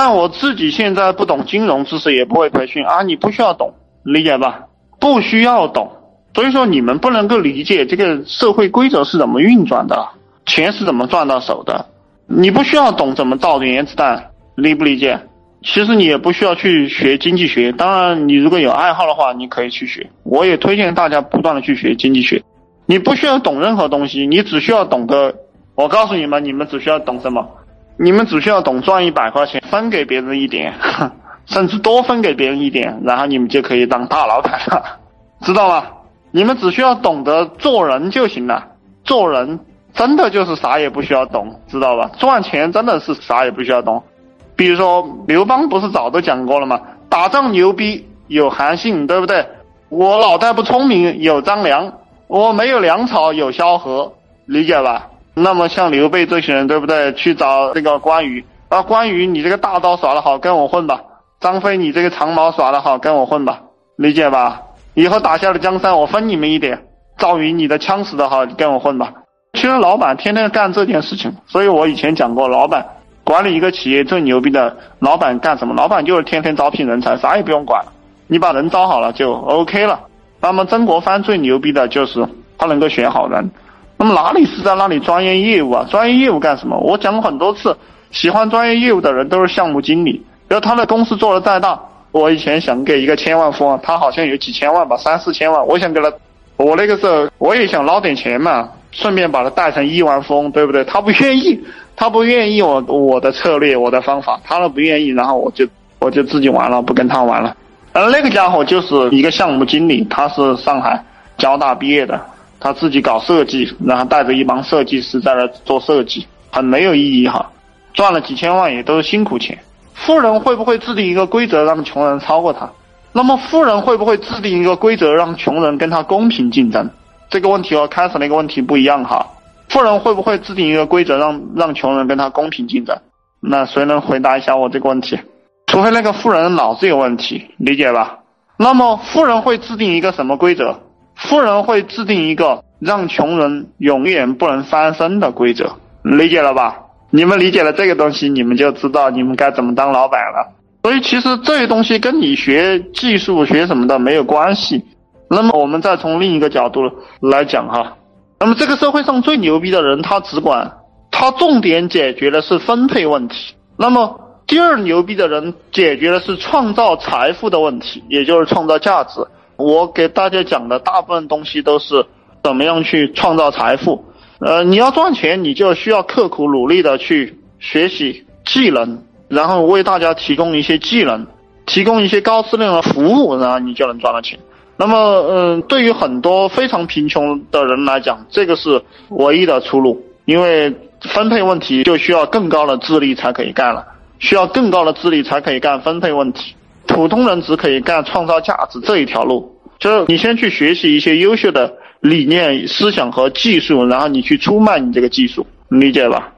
但我自己现在不懂金融知识，也不会培训啊，你不需要懂，理解吧？不需要懂，所以说你们不能够理解这个社会规则是怎么运转的，钱是怎么赚到手的，你不需要懂怎么造原子弹，理不理解？其实你也不需要去学经济学，当然你如果有爱好的话，你可以去学，我也推荐大家不断的去学经济学。你不需要懂任何东西，你只需要懂得，我告诉你们，你们只需要懂什么？你们只需要懂赚一百块钱，分给别人一点，甚至多分给别人一点，然后你们就可以当大老板了，知道吗？你们只需要懂得做人就行了，做人真的就是啥也不需要懂，知道吧？赚钱真的是啥也不需要懂。比如说刘邦不是早都讲过了吗？打仗牛逼有韩信，对不对？我脑袋不聪明有张良，我没有粮草有萧何，理解吧？那么像刘备这些人，对不对？去找这个关羽啊，关羽你这个大刀耍得好，跟我混吧；张飞你这个长矛耍得好，跟我混吧，理解吧？以后打下了江山，我分你们一点。赵云你的枪使得好，跟我混吧。其实老板天天干这件事情，所以我以前讲过，老板管理一个企业最牛逼的老板干什么？老板就是天天招聘人才，啥也不用管，你把人招好了就 OK 了。那么曾国藩最牛逼的就是他能够选好人。那么哪里是在那里专业业务啊？专业业务干什么？我讲过很多次，喜欢专业业务的人都是项目经理。然后他的公司做的再大，我以前想给一个千万富翁，他好像有几千万吧，三四千万，我想给他，我那个时候我也想捞点钱嘛，顺便把他带成亿万富翁，对不对？他不愿意，他不愿意我我的策略，我的方法，他都不愿意，然后我就我就自己玩了，不跟他玩了。而那个家伙就是一个项目经理，他是上海交大毕业的。他自己搞设计，然后带着一帮设计师在那做设计，很没有意义哈。赚了几千万也都是辛苦钱。富人会不会制定一个规则让穷人超过他？那么富人会不会制定一个规则让穷人跟他公平竞争？这个问题和开始那个问题不一样哈。富人会不会制定一个规则让让穷人跟他公平竞争？那谁能回答一下我这个问题？除非那个富人脑子有问题，理解吧？那么富人会制定一个什么规则？富人会制定一个让穷人永远不能翻身的规则，理解了吧？你们理解了这个东西，你们就知道你们该怎么当老板了。所以其实这些东西跟你学技术、学什么的没有关系。那么我们再从另一个角度来讲哈，那么这个社会上最牛逼的人，他只管他重点解决的是分配问题。那么第二牛逼的人解决的是创造财富的问题，也就是创造价值。我给大家讲的大部分东西都是怎么样去创造财富。呃，你要赚钱，你就需要刻苦努力的去学习技能，然后为大家提供一些技能，提供一些高质量的服务，然后你就能赚到钱。那么，嗯，对于很多非常贫穷的人来讲，这个是唯一的出路，因为分配问题就需要更高的智力才可以干了，需要更高的智力才可以干分配问题。普通人只可以干创造价值这一条路，就是你先去学习一些优秀的理念、思想和技术，然后你去出卖你这个技术，理解吧？